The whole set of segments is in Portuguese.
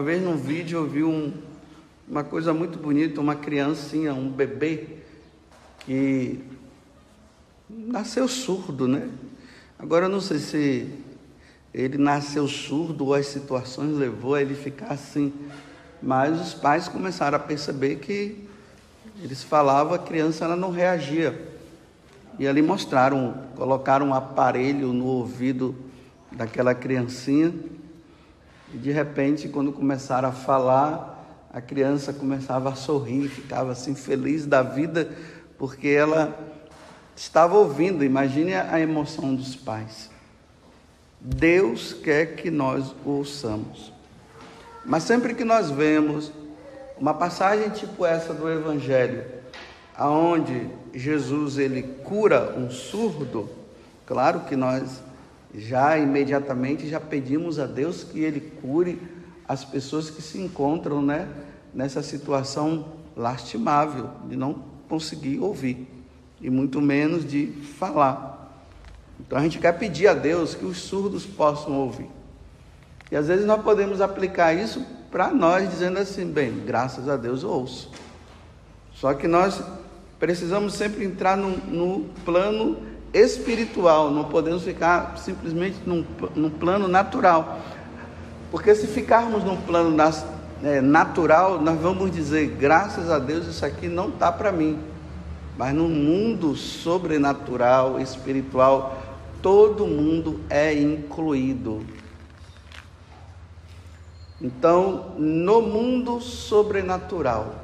Uma vez num vídeo eu vi um, uma coisa muito bonita, uma criancinha, um bebê, que nasceu surdo, né? Agora eu não sei se ele nasceu surdo ou as situações levou a ele ficar assim, mas os pais começaram a perceber que eles falavam, a criança ela não reagia. E ali mostraram, colocaram um aparelho no ouvido daquela criancinha, e de repente, quando começaram a falar, a criança começava a sorrir, ficava assim feliz da vida, porque ela estava ouvindo. Imagine a emoção dos pais. Deus quer que nós o ouçamos. Mas sempre que nós vemos uma passagem tipo essa do Evangelho, aonde Jesus ele cura um surdo, claro que nós já imediatamente já pedimos a Deus que ele cure as pessoas que se encontram, né, nessa situação lastimável de não conseguir ouvir e muito menos de falar. Então a gente quer pedir a Deus que os surdos possam ouvir. E às vezes nós podemos aplicar isso para nós, dizendo assim: bem, graças a Deus eu ouço. Só que nós precisamos sempre entrar no, no plano espiritual, não podemos ficar simplesmente num, num plano natural. Porque se ficarmos num plano nas, é, natural, nós vamos dizer, graças a Deus, isso aqui não está para mim. Mas no mundo sobrenatural, espiritual, todo mundo é incluído. Então, no mundo sobrenatural,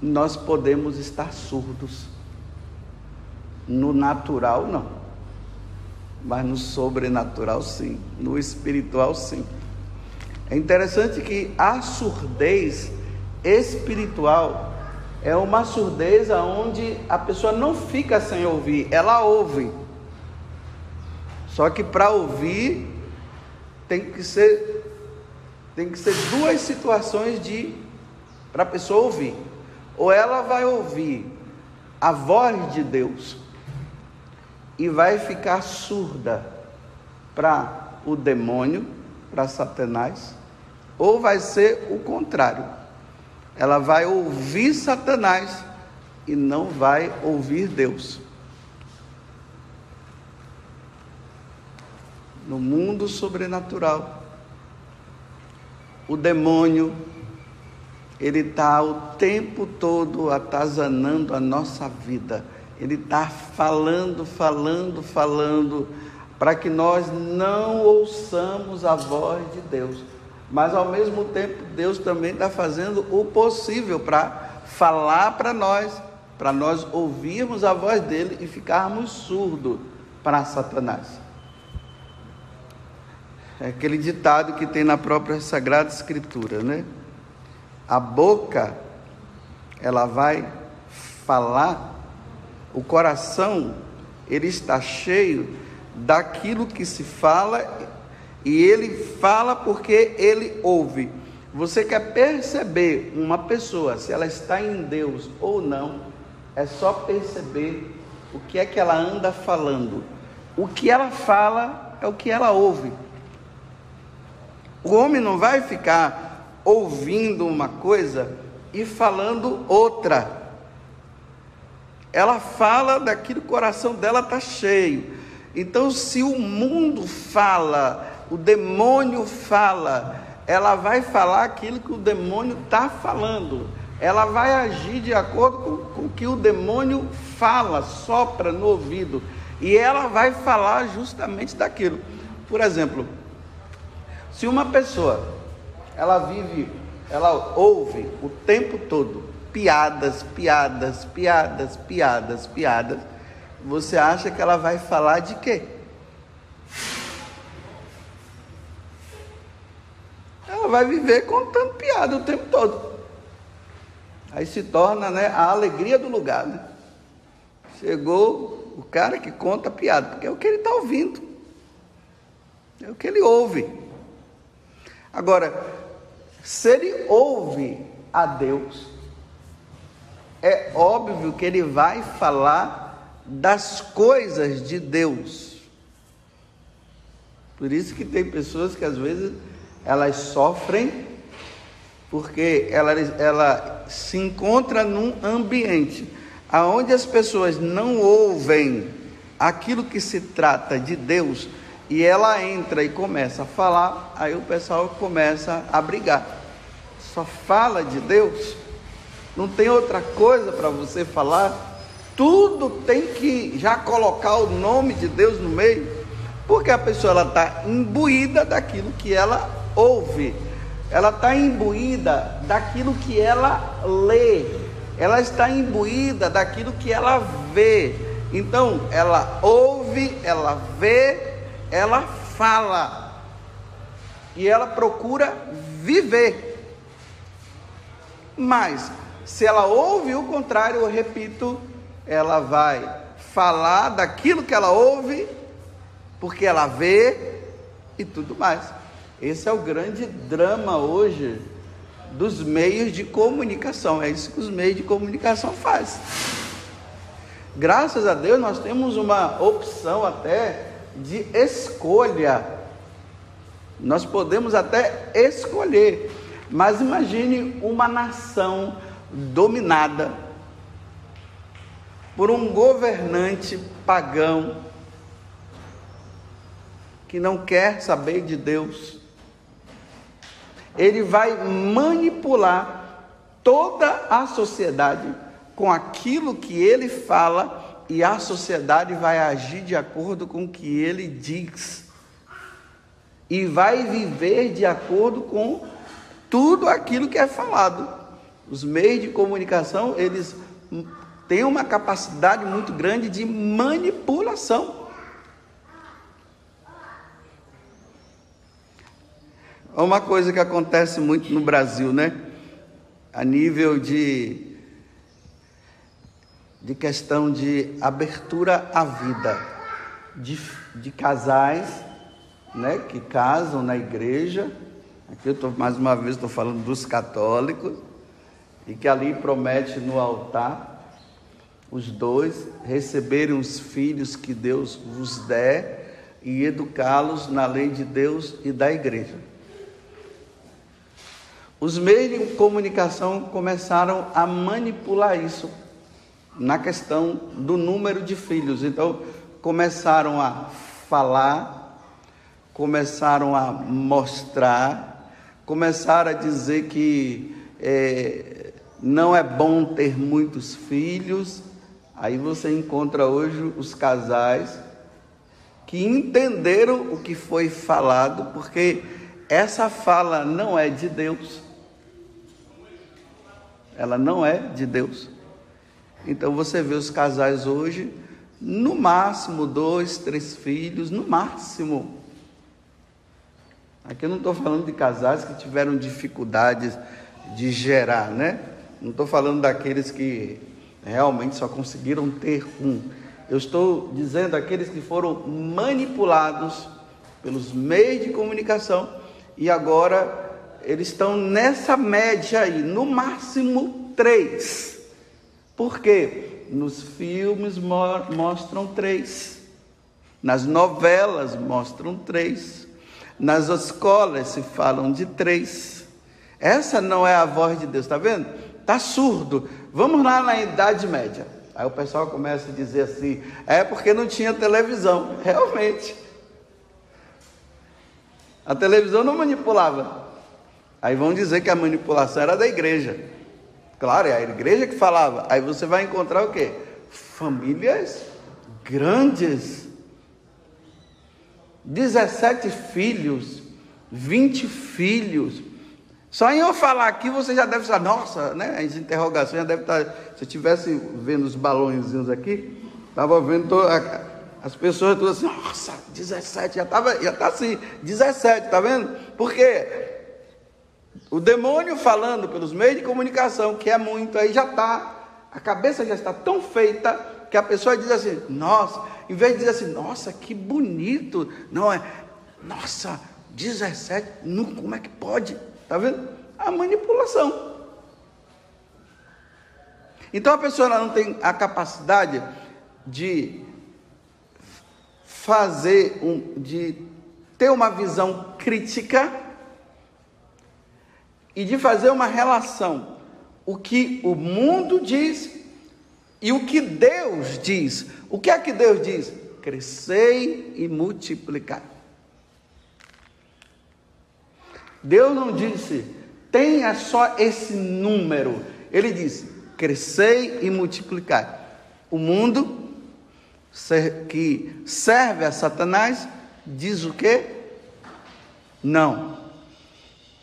nós podemos estar surdos. No natural, não. Mas no sobrenatural, sim. No espiritual, sim. É interessante que a surdez espiritual é uma surdez onde a pessoa não fica sem ouvir, ela ouve. Só que para ouvir tem que ser tem que ser duas situações de para a pessoa ouvir. Ou ela vai ouvir a voz de Deus e vai ficar surda para o demônio, para Satanás, ou vai ser o contrário ela vai ouvir Satanás e não vai ouvir Deus. No mundo sobrenatural, o demônio, ele está o tempo todo atazanando a nossa vida. Ele está falando, falando, falando, para que nós não ouçamos a voz de Deus. Mas ao mesmo tempo, Deus também está fazendo o possível para falar para nós, para nós ouvirmos a voz dele e ficarmos surdos para Satanás. É aquele ditado que tem na própria Sagrada Escritura, né? A boca, ela vai falar, o coração, ele está cheio daquilo que se fala e ele fala porque ele ouve. Você quer perceber uma pessoa, se ela está em Deus ou não, é só perceber o que é que ela anda falando. O que ela fala é o que ela ouve. O homem não vai ficar ouvindo uma coisa e falando outra. Ela fala daquilo que o coração dela está cheio. Então, se o mundo fala o demônio fala, ela vai falar aquilo que o demônio está falando. Ela vai agir de acordo com, com o que o demônio fala, sopra no ouvido. E ela vai falar justamente daquilo. Por exemplo, se uma pessoa ela vive, ela ouve o tempo todo piadas, piadas, piadas, piadas, piadas, você acha que ela vai falar de quê? ela vai viver contando piada o tempo todo. Aí se torna né, a alegria do lugar. Né? Chegou o cara que conta piada, porque é o que ele está ouvindo, é o que ele ouve. Agora, se ele ouve a Deus, é óbvio que ele vai falar das coisas de Deus. Por isso que tem pessoas que às vezes elas sofrem porque ela, ela se encontra num ambiente aonde as pessoas não ouvem aquilo que se trata de Deus e ela entra e começa a falar, aí o pessoal começa a brigar. Só fala de Deus, não tem outra coisa para você falar. Tudo tem que já colocar o nome de Deus no meio, porque a pessoa está imbuída daquilo que ela ouve, ela está imbuída daquilo que ela lê, ela está imbuída daquilo que ela vê. Então, ela ouve, ela vê, ela fala e ela procura viver. Mas, se ela ouve o contrário, eu repito, ela vai falar daquilo que ela ouve, porque ela vê e tudo mais. Esse é o grande drama hoje dos meios de comunicação. É isso que os meios de comunicação fazem. Graças a Deus nós temos uma opção até de escolha. Nós podemos até escolher, mas imagine uma nação dominada por um governante pagão que não quer saber de Deus. Ele vai manipular toda a sociedade com aquilo que ele fala e a sociedade vai agir de acordo com o que ele diz. E vai viver de acordo com tudo aquilo que é falado. Os meios de comunicação, eles têm uma capacidade muito grande de manipulação. É uma coisa que acontece muito no Brasil, né? A nível de de questão de abertura à vida, de, de casais né, que casam na igreja. Aqui eu estou mais uma vez estou falando dos católicos, e que ali promete no altar os dois receberem os filhos que Deus vos der e educá-los na lei de Deus e da igreja. Os meios de comunicação começaram a manipular isso na questão do número de filhos. Então, começaram a falar, começaram a mostrar, começaram a dizer que é, não é bom ter muitos filhos. Aí você encontra hoje os casais que entenderam o que foi falado, porque essa fala não é de Deus. Ela não é de Deus. Então você vê os casais hoje, no máximo dois, três filhos, no máximo. Aqui eu não estou falando de casais que tiveram dificuldades de gerar, né? Não estou falando daqueles que realmente só conseguiram ter um. Eu estou dizendo aqueles que foram manipulados pelos meios de comunicação e agora eles estão nessa média aí, no máximo três. Porque nos filmes mo mostram três, nas novelas mostram três, nas escolas se falam de três. Essa não é a voz de Deus, está vendo? Está surdo. Vamos lá na Idade Média. Aí o pessoal começa a dizer assim: é porque não tinha televisão. Realmente. A televisão não manipulava. Aí vão dizer que a manipulação era da igreja. Claro, é a igreja que falava. Aí você vai encontrar o quê? Famílias grandes. 17 filhos, 20 filhos. Só em eu falar aqui você já deve estar, nossa, né? As interrogações já deve estar. Se eu estivesse vendo os balõezinhos aqui, estava vendo toda, as pessoas todas assim, nossa, 17, já estava, já está assim, 17, tá vendo? Por quê? O demônio falando pelos meios de comunicação, que é muito, aí já está, a cabeça já está tão feita que a pessoa diz assim, nossa, em vez de dizer assim, nossa, que bonito, não é, nossa, 17, não, como é que pode? Está vendo? A manipulação. Então a pessoa não tem a capacidade de fazer um, de ter uma visão crítica e de fazer uma relação. O que o mundo diz e o que Deus diz. O que é que Deus diz? Crescei e multiplicai. Deus não disse, tenha só esse número. Ele disse, crescei e multiplicai. O mundo que serve a Satanás diz o quê? Não.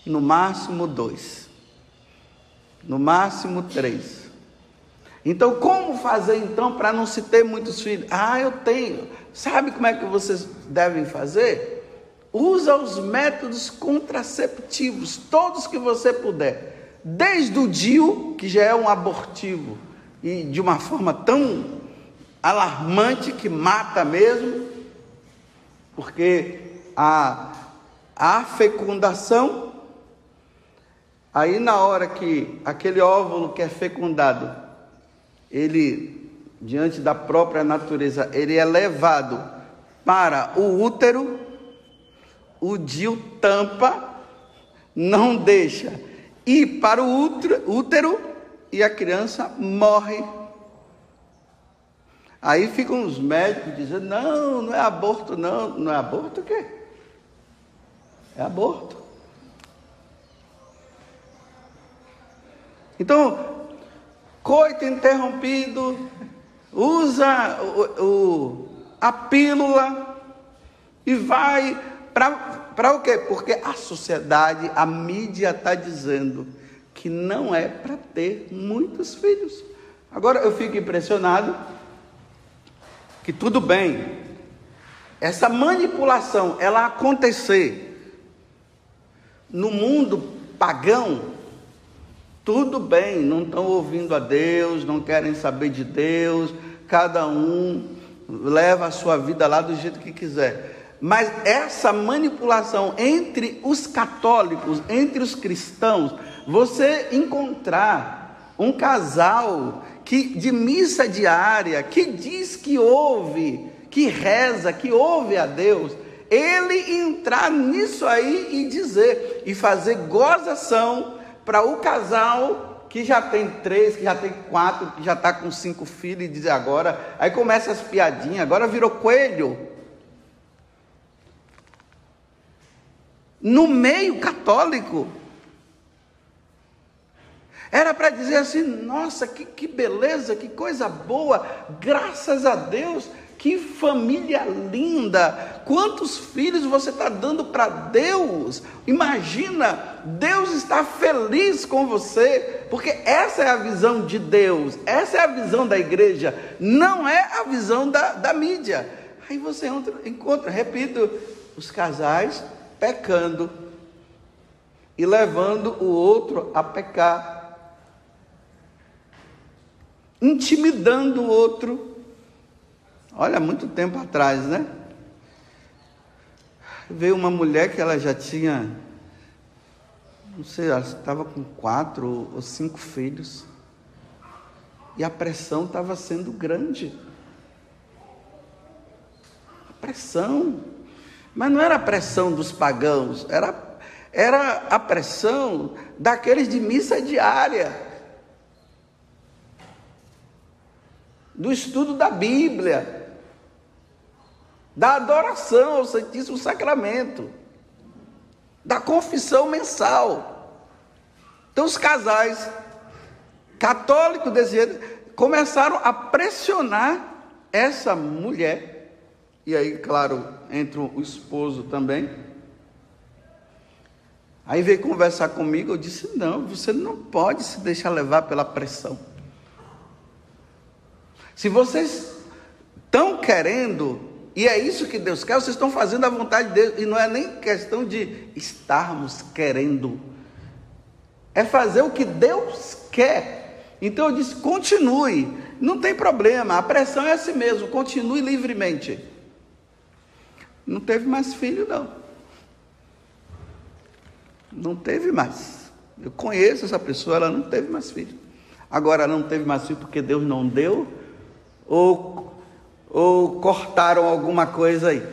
No máximo dois. No máximo três. Então, como fazer então para não se ter muitos filhos? Ah, eu tenho. Sabe como é que vocês devem fazer? Usa os métodos contraceptivos, todos que você puder. Desde o DIU, que já é um abortivo, e de uma forma tão alarmante que mata mesmo, porque a, a fecundação, aí na hora que aquele óvulo que é fecundado, ele, diante da própria natureza, ele é levado para o útero, o Dio tampa, não deixa ir para o útero, útero e a criança morre. Aí ficam os médicos dizendo: não, não é aborto, não. Não é aborto o quê? É aborto. Então, coito interrompido, usa o, o, a pílula e vai para o quê? Porque a sociedade, a mídia está dizendo que não é para ter muitos filhos. Agora eu fico impressionado que tudo bem, essa manipulação ela acontecer no mundo pagão, tudo bem, não estão ouvindo a Deus, não querem saber de Deus, cada um leva a sua vida lá do jeito que quiser. Mas essa manipulação entre os católicos, entre os cristãos, você encontrar um casal que de missa diária, que diz que ouve, que reza, que ouve a Deus, ele entrar nisso aí e dizer e fazer gozação para o casal que já tem três, que já tem quatro, que já está com cinco filhos e dizer agora, aí começa as piadinhas, agora virou coelho. No meio católico, era para dizer assim: nossa, que, que beleza, que coisa boa, graças a Deus, que família linda! Quantos filhos você está dando para Deus? Imagina, Deus está feliz com você, porque essa é a visão de Deus, essa é a visão da igreja, não é a visão da, da mídia. Aí você encontra, encontra, repito, os casais pecando e levando o outro a pecar, intimidando o outro Olha, muito tempo atrás, né? Veio uma mulher que ela já tinha, não sei, ela estava com quatro ou cinco filhos. E a pressão estava sendo grande. A pressão. Mas não era a pressão dos pagãos, era, era a pressão daqueles de missa diária. Do estudo da Bíblia da adoração ao Santíssimo Sacramento, da confissão mensal. Então, os casais católicos desse começaram a pressionar essa mulher, e aí, claro, entra o esposo também. Aí veio conversar comigo, eu disse: não, você não pode se deixar levar pela pressão. Se vocês estão querendo e é isso que Deus quer, vocês estão fazendo a vontade de Deus, e não é nem questão de estarmos querendo, é fazer o que Deus quer. Então eu disse: continue, não tem problema, a pressão é assim mesmo, continue livremente. Não teve mais filho, não. Não teve mais. Eu conheço essa pessoa, ela não teve mais filho. Agora, não teve mais filho porque Deus não deu, ou ou cortaram alguma coisa aí?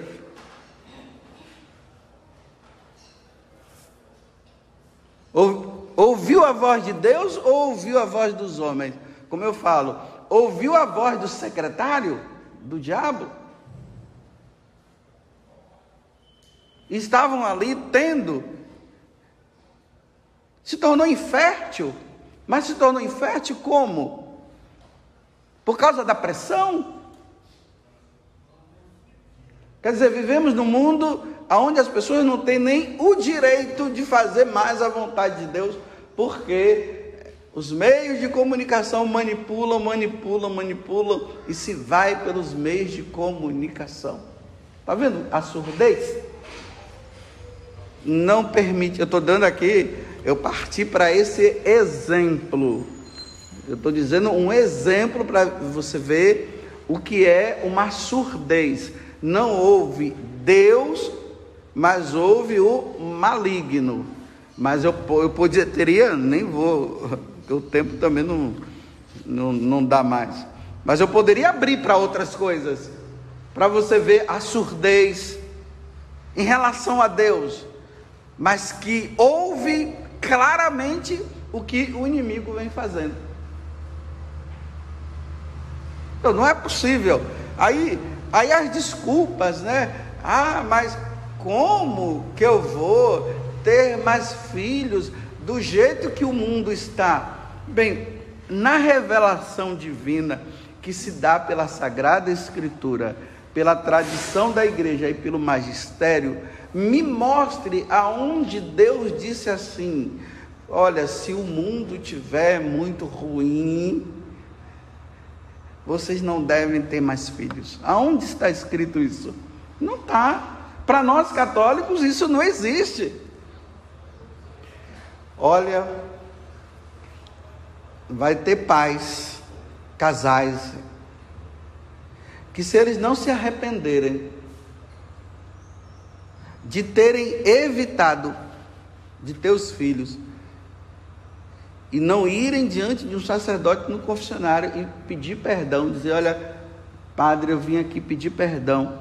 Ou, Ouviu a voz de Deus ou ouviu a voz dos homens? Como eu falo, ouviu a voz do secretário do diabo? Estavam ali tendo, se tornou infértil, mas se tornou infértil como? Por causa da pressão? Quer dizer, vivemos num mundo onde as pessoas não têm nem o direito de fazer mais a vontade de Deus, porque os meios de comunicação manipulam, manipulam, manipulam e se vai pelos meios de comunicação. Está vendo a surdez? Não permite, eu estou dando aqui, eu parti para esse exemplo. Eu estou dizendo um exemplo para você ver o que é uma surdez não houve Deus, mas houve o maligno. Mas eu, eu podia, teria, nem vou, o tempo também não, não, não dá mais. Mas eu poderia abrir para outras coisas, para você ver a surdez em relação a Deus, mas que houve claramente o que o inimigo vem fazendo. Então, não é possível. Aí Aí as desculpas, né? Ah, mas como que eu vou ter mais filhos do jeito que o mundo está? Bem, na revelação divina que se dá pela Sagrada Escritura, pela tradição da igreja e pelo magistério, me mostre aonde Deus disse assim: olha, se o mundo tiver muito ruim, vocês não devem ter mais filhos. Aonde está escrito isso? Não está. Para nós católicos isso não existe. Olha, vai ter pais, casais, que se eles não se arrependerem de terem evitado de ter os filhos, e não irem diante de um sacerdote no confessionário e pedir perdão, dizer: Olha, padre, eu vim aqui pedir perdão,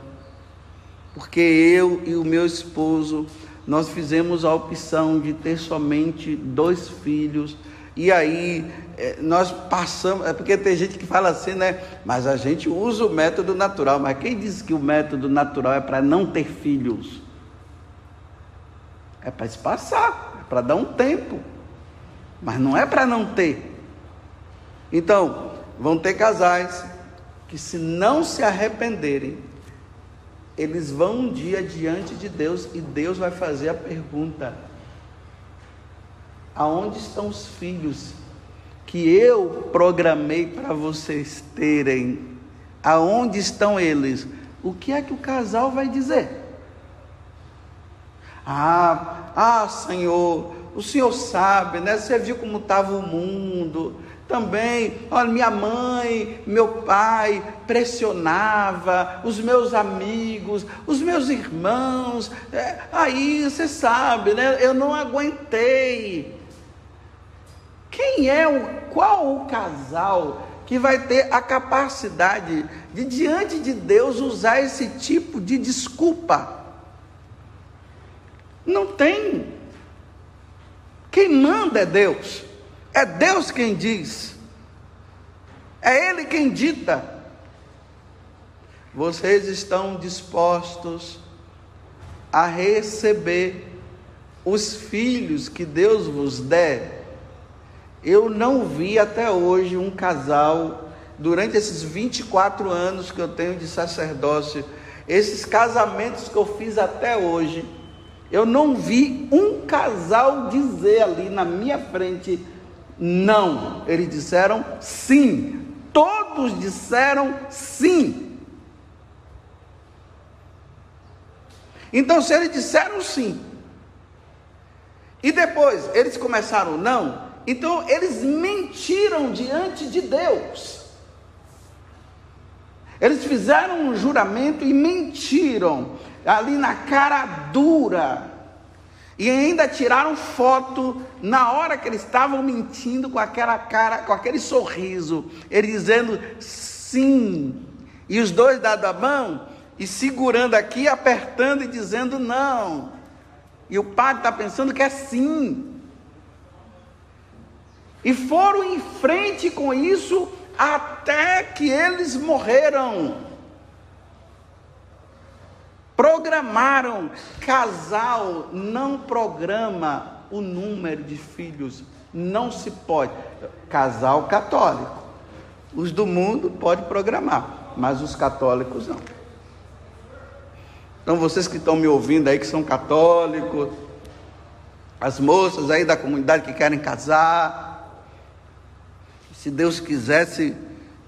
porque eu e o meu esposo nós fizemos a opção de ter somente dois filhos. E aí é, nós passamos, é porque tem gente que fala assim, né? Mas a gente usa o método natural. Mas quem diz que o método natural é para não ter filhos? É para espaçar, é para dar um tempo mas não é para não ter. Então, vão ter casais que, se não se arrependerem, eles vão um dia diante de Deus e Deus vai fazer a pergunta: aonde estão os filhos que eu programei para vocês terem? Aonde estão eles? O que é que o casal vai dizer? Ah, ah, Senhor, o senhor sabe, né? Você viu como estava o mundo. Também, olha, minha mãe, meu pai pressionava, os meus amigos, os meus irmãos. É, aí você sabe, né? Eu não aguentei. Quem é o qual o casal que vai ter a capacidade de diante de Deus usar esse tipo de desculpa? Não tem. Quem manda é Deus. É Deus quem diz. É Ele quem dita. Vocês estão dispostos a receber os filhos que Deus vos der. Eu não vi até hoje um casal, durante esses 24 anos que eu tenho de sacerdócio, esses casamentos que eu fiz até hoje, eu não vi um casal dizer ali na minha frente não. Eles disseram sim. Todos disseram sim. Então, se eles disseram sim, e depois eles começaram não, então eles mentiram diante de Deus. Eles fizeram um juramento e mentiram ali na cara dura. E ainda tiraram foto na hora que eles estavam mentindo com aquela cara, com aquele sorriso, ele dizendo sim. E os dois dando a mão e segurando aqui, apertando e dizendo não. E o padre está pensando que é sim. E foram em frente com isso até que eles morreram. Programaram. Casal não programa o número de filhos. Não se pode. Casal católico. Os do mundo pode programar, mas os católicos não. Então vocês que estão me ouvindo aí que são católicos, as moças aí da comunidade que querem casar, se Deus quisesse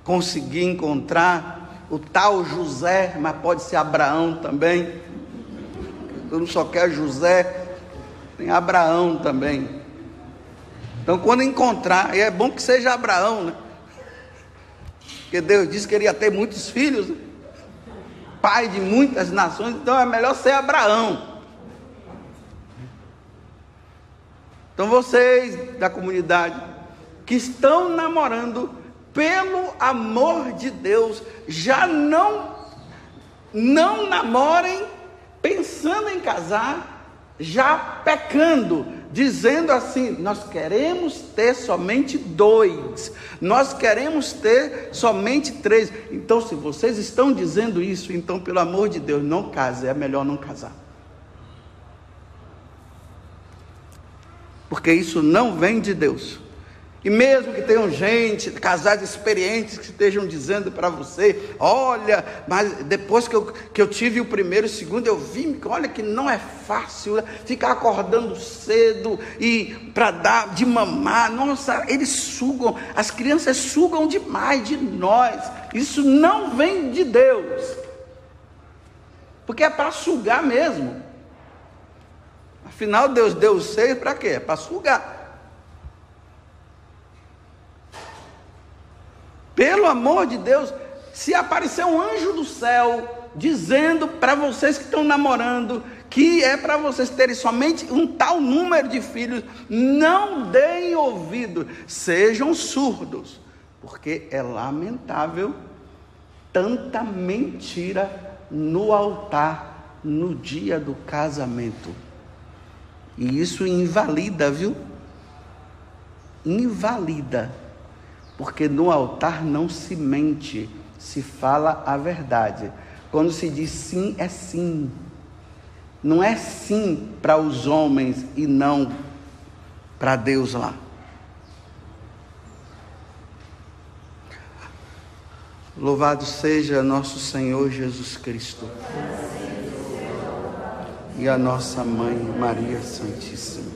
conseguir encontrar o tal José, mas pode ser Abraão também. Eu não só quero José, tem Abraão também. Então, quando encontrar, e é bom que seja Abraão, né? Porque Deus disse que ele ia ter muitos filhos, né? pai de muitas nações, então é melhor ser Abraão. Então vocês da comunidade que estão namorando pelo amor de Deus, já não não namorem pensando em casar, já pecando, dizendo assim: nós queremos ter somente dois, nós queremos ter somente três. Então, se vocês estão dizendo isso, então, pelo amor de Deus, não case, é melhor não casar. porque isso não vem de Deus. E mesmo que tenham gente, casais experientes que estejam dizendo para você, olha, mas depois que eu, que eu tive o primeiro e o segundo, eu vi, olha que não é fácil né? ficar acordando cedo e para dar de mamar. Nossa, eles sugam, as crianças sugam demais de nós. Isso não vem de Deus. Porque é para sugar mesmo. Afinal, Deus deu o seio para quê? Para sugar. Pelo amor de Deus, se aparecer um anjo do céu dizendo para vocês que estão namorando que é para vocês terem somente um tal número de filhos, não deem ouvido, sejam surdos, porque é lamentável tanta mentira no altar no dia do casamento. E isso invalida, viu? Invalida. Porque no altar não se mente, se fala a verdade. Quando se diz sim, é sim. Não é sim para os homens e não para Deus lá. Louvado seja nosso Senhor Jesus Cristo e a nossa mãe Maria Santíssima.